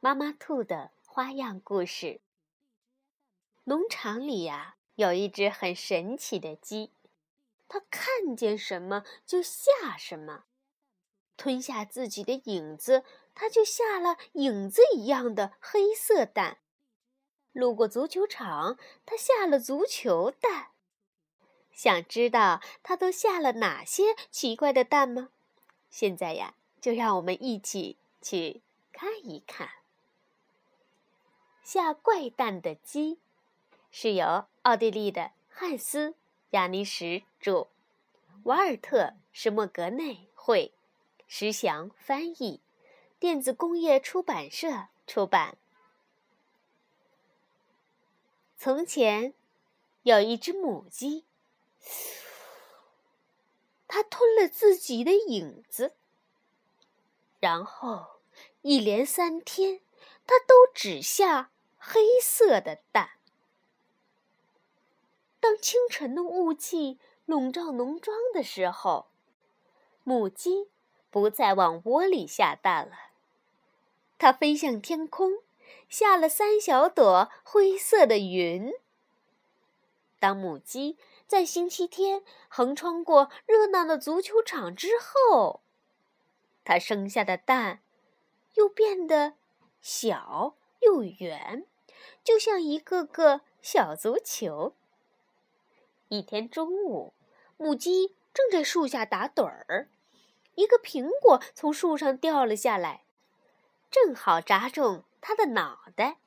妈妈兔的花样故事。农场里呀，有一只很神奇的鸡，它看见什么就下什么，吞下自己的影子，它就下了影子一样的黑色蛋；路过足球场，它下了足球蛋。想知道它都下了哪些奇怪的蛋吗？现在呀，就让我们一起去看一看。下怪蛋的鸡，是由奥地利的汉斯·亚尼什著，瓦尔特·施莫格内绘，石祥翻译，电子工业出版社出版。从前，有一只母鸡，它吞了自己的影子，然后一连三天，它都只下。黑色的蛋。当清晨的雾气笼罩农庄的时候，母鸡不再往窝里下蛋了，它飞向天空，下了三小朵灰色的云。当母鸡在星期天横穿过热闹的足球场之后，它生下的蛋又变得小。又圆，就像一个个小足球。一天中午，母鸡正在树下打盹儿，一个苹果从树上掉了下来，正好砸中它的脑袋。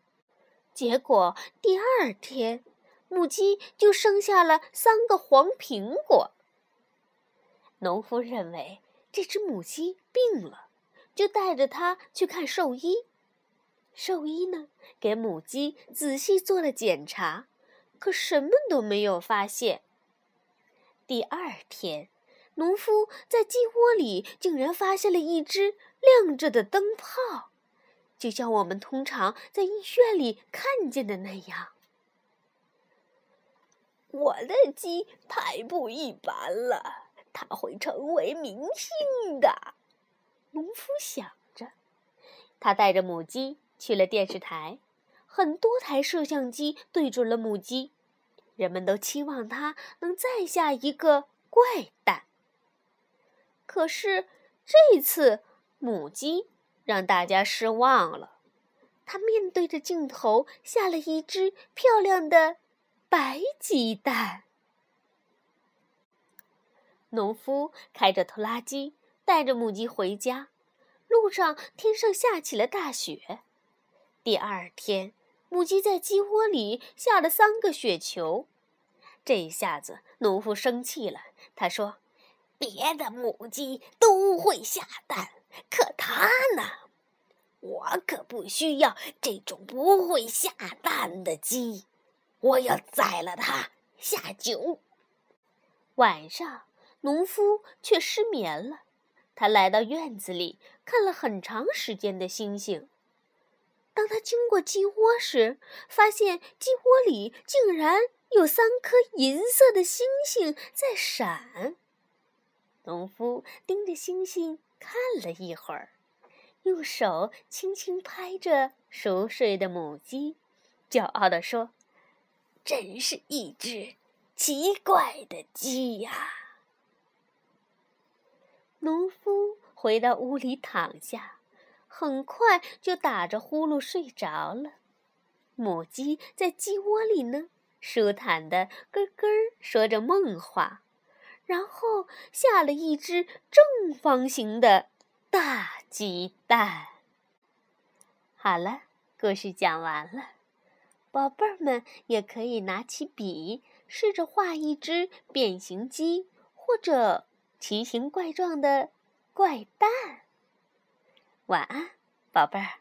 结果第二天，母鸡就生下了三个黄苹果。农夫认为这只母鸡病了，就带着它去看兽医。兽医呢，给母鸡仔细做了检查，可什么都没有发现。第二天，农夫在鸡窝里竟然发现了一只亮着的灯泡，就像我们通常在医院里看见的那样。我的鸡太不一般了，它会成为明星的。农夫想着，他带着母鸡。去了电视台，很多台摄像机对准了母鸡，人们都期望它能再下一个怪蛋。可是这次母鸡让大家失望了，它面对着镜头下了一只漂亮的白鸡蛋。农夫开着拖拉机带着母鸡回家，路上天上下起了大雪。第二天，母鸡在鸡窝里下了三个雪球，这一下子农夫生气了。他说：“别的母鸡都会下蛋，可它呢？我可不需要这种不会下蛋的鸡，我要宰了它下酒。”晚上，农夫却失眠了。他来到院子里，看了很长时间的星星。当他经过鸡窝时，发现鸡窝里竟然有三颗银色的星星在闪。农夫盯着星星看了一会儿，用手轻轻拍着熟睡的母鸡，骄傲地说：“真是一只奇怪的鸡呀！”农夫回到屋里躺下。很快就打着呼噜睡着了，母鸡在鸡窝里呢，舒坦的咯咯说着梦话，然后下了一只正方形的大鸡蛋。好了，故事讲完了，宝贝儿们也可以拿起笔，试着画一只变形鸡或者奇形怪状的怪蛋。晚安，宝贝儿。